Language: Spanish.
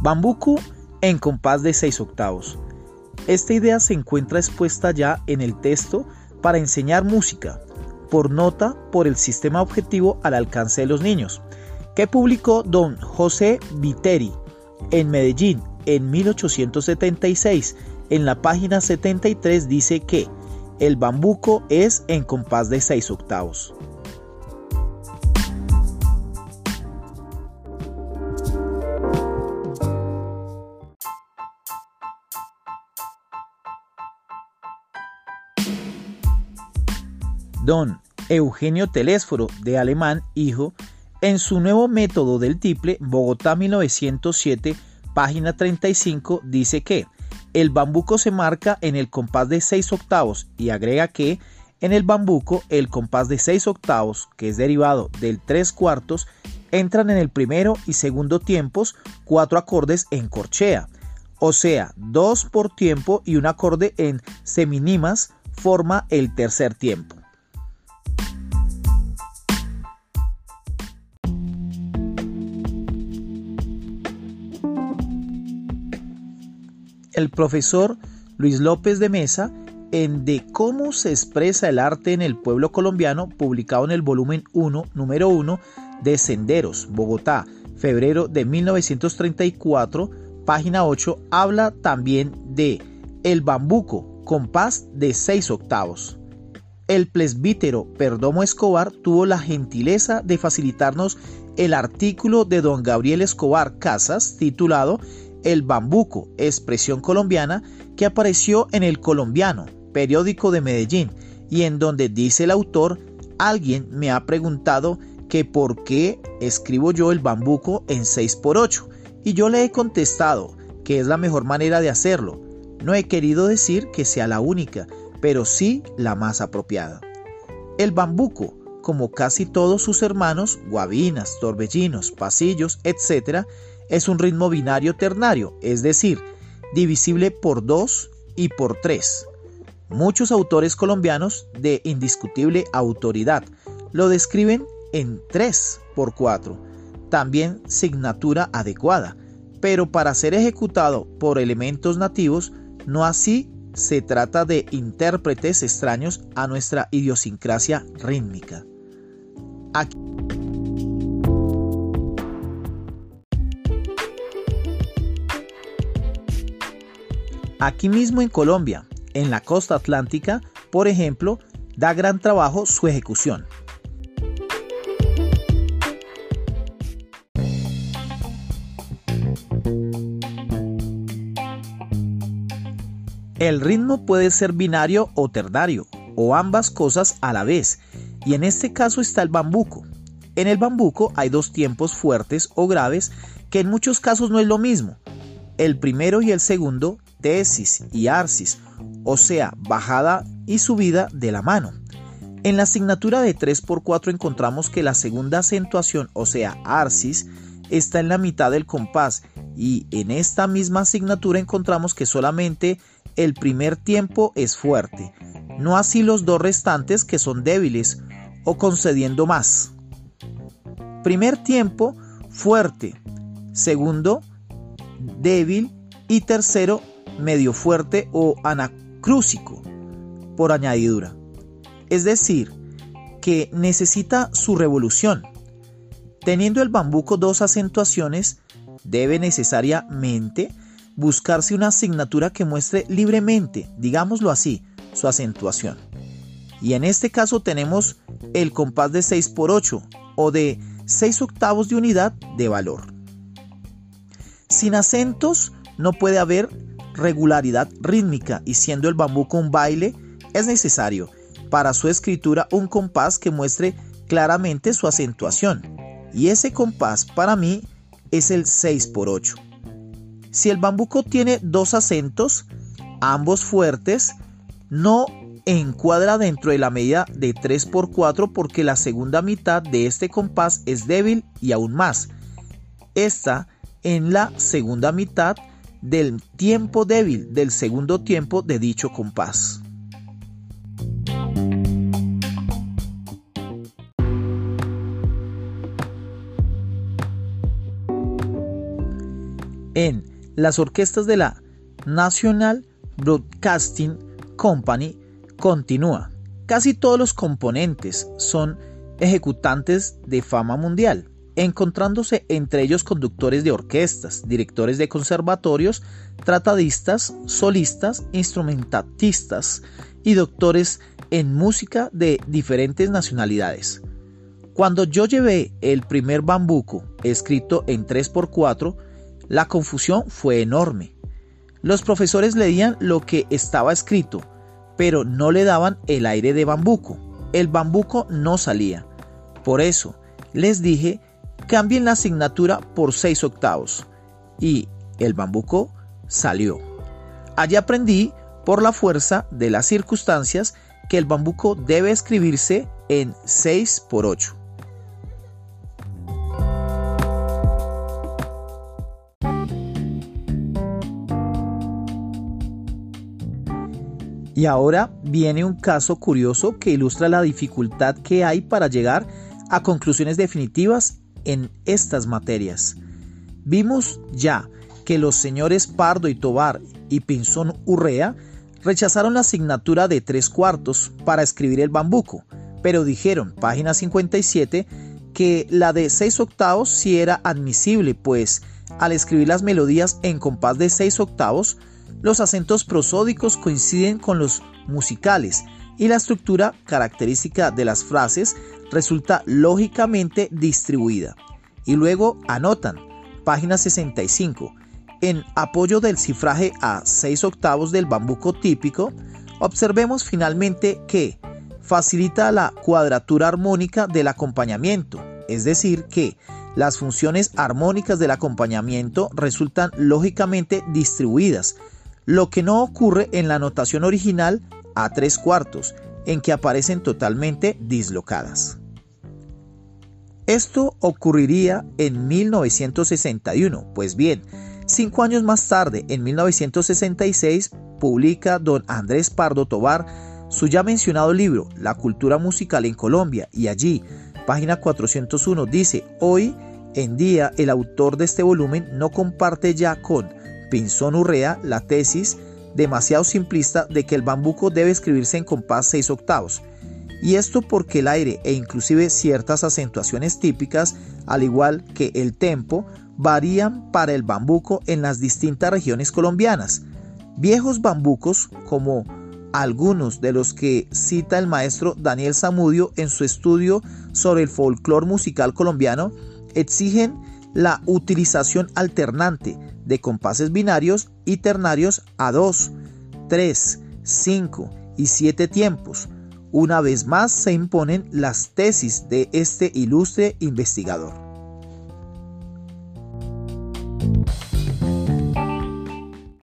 Bambuco en compás de 6 octavos. Esta idea se encuentra expuesta ya en el texto para enseñar música, por nota por el sistema objetivo al alcance de los niños, que publicó don José Viteri en Medellín en 1876. En la página 73 dice que el bambuco es en compás de 6 octavos. Don Eugenio Telésforo, de alemán, hijo, en su nuevo método del tiple, Bogotá 1907, página 35, dice que el bambuco se marca en el compás de 6 octavos y agrega que en el bambuco el compás de 6 octavos, que es derivado del 3 cuartos, entran en el primero y segundo tiempos cuatro acordes en corchea, o sea, dos por tiempo y un acorde en seminimas forma el tercer tiempo. El profesor Luis López de Mesa en De cómo se expresa el arte en el pueblo colombiano, publicado en el volumen 1, número 1 de Senderos, Bogotá, febrero de 1934, página 8, habla también de El bambuco, compás de 6 octavos. El presbítero Perdomo Escobar tuvo la gentileza de facilitarnos el artículo de don Gabriel Escobar Casas titulado el Bambuco, expresión colombiana que apareció en El Colombiano, periódico de Medellín, y en donde dice el autor, alguien me ha preguntado que por qué escribo yo el bambuco en 6x8, y yo le he contestado que es la mejor manera de hacerlo. No he querido decir que sea la única, pero sí la más apropiada. El bambuco, como casi todos sus hermanos, guabinas, torbellinos, pasillos, etc., es un ritmo binario ternario, es decir, divisible por 2 y por 3. Muchos autores colombianos de indiscutible autoridad lo describen en 3 por 4, también signatura adecuada, pero para ser ejecutado por elementos nativos, no así se trata de intérpretes extraños a nuestra idiosincrasia rítmica. Aquí Aquí mismo en Colombia, en la costa atlántica, por ejemplo, da gran trabajo su ejecución. El ritmo puede ser binario o ternario, o ambas cosas a la vez, y en este caso está el bambuco. En el bambuco hay dos tiempos fuertes o graves que en muchos casos no es lo mismo. El primero y el segundo tesis y arsis, o sea, bajada y subida de la mano. En la asignatura de 3x4 encontramos que la segunda acentuación, o sea, arsis, está en la mitad del compás y en esta misma asignatura encontramos que solamente el primer tiempo es fuerte, no así los dos restantes que son débiles o concediendo más. Primer tiempo fuerte, segundo débil y tercero medio fuerte o anacrúsico por añadidura. Es decir, que necesita su revolución. Teniendo el bambuco dos acentuaciones, debe necesariamente buscarse una asignatura que muestre libremente, digámoslo así, su acentuación. Y en este caso tenemos el compás de 6 por 8 o de 6 octavos de unidad de valor. Sin acentos no puede haber regularidad rítmica y siendo el bambuco un baile, es necesario para su escritura un compás que muestre claramente su acentuación. Y ese compás para mí es el 6 por 8. Si el bambuco tiene dos acentos, ambos fuertes, no encuadra dentro de la medida de 3 por 4 porque la segunda mitad de este compás es débil y aún más. Esta en la segunda mitad del tiempo débil del segundo tiempo de dicho compás. en las orquestas de la National Broadcasting Company continúa. Casi todos los componentes son ejecutantes de fama mundial, encontrándose entre ellos conductores de orquestas, directores de conservatorios, tratadistas, solistas, instrumentatistas y doctores en música de diferentes nacionalidades. Cuando yo llevé el primer bambuco escrito en 3x4, la confusión fue enorme. Los profesores leían lo que estaba escrito, pero no le daban el aire de bambuco. El bambuco no salía. Por eso les dije, cambien la asignatura por 6 octavos. Y el bambuco salió. Allí aprendí, por la fuerza de las circunstancias, que el bambuco debe escribirse en 6 por 8. Y ahora viene un caso curioso que ilustra la dificultad que hay para llegar a conclusiones definitivas en estas materias. Vimos ya que los señores Pardo y Tobar y Pinzón Urrea rechazaron la asignatura de tres cuartos para escribir el bambuco, pero dijeron, página 57, que la de seis octavos sí era admisible, pues al escribir las melodías en compás de seis octavos, los acentos prosódicos coinciden con los musicales y la estructura característica de las frases resulta lógicamente distribuida. Y luego anotan, página 65, en apoyo del cifraje a 6 octavos del bambuco típico, observemos finalmente que facilita la cuadratura armónica del acompañamiento, es decir, que las funciones armónicas del acompañamiento resultan lógicamente distribuidas, lo que no ocurre en la notación original a tres cuartos, en que aparecen totalmente dislocadas. Esto ocurriría en 1961, pues bien, cinco años más tarde, en 1966, publica don Andrés Pardo Tobar su ya mencionado libro La cultura musical en Colombia y allí, página 401, dice, hoy en día el autor de este volumen no comparte ya con Pinzón Urrea la tesis demasiado simplista de que el bambuco debe escribirse en compás 6 octavos. Y esto porque el aire e inclusive ciertas acentuaciones típicas, al igual que el tempo, varían para el bambuco en las distintas regiones colombianas. Viejos bambucos, como algunos de los que cita el maestro Daniel Zamudio en su estudio sobre el folclore musical colombiano, exigen la utilización alternante de compases binarios y ternarios a 2, 3, 5 y 7 tiempos. Una vez más se imponen las tesis de este ilustre investigador.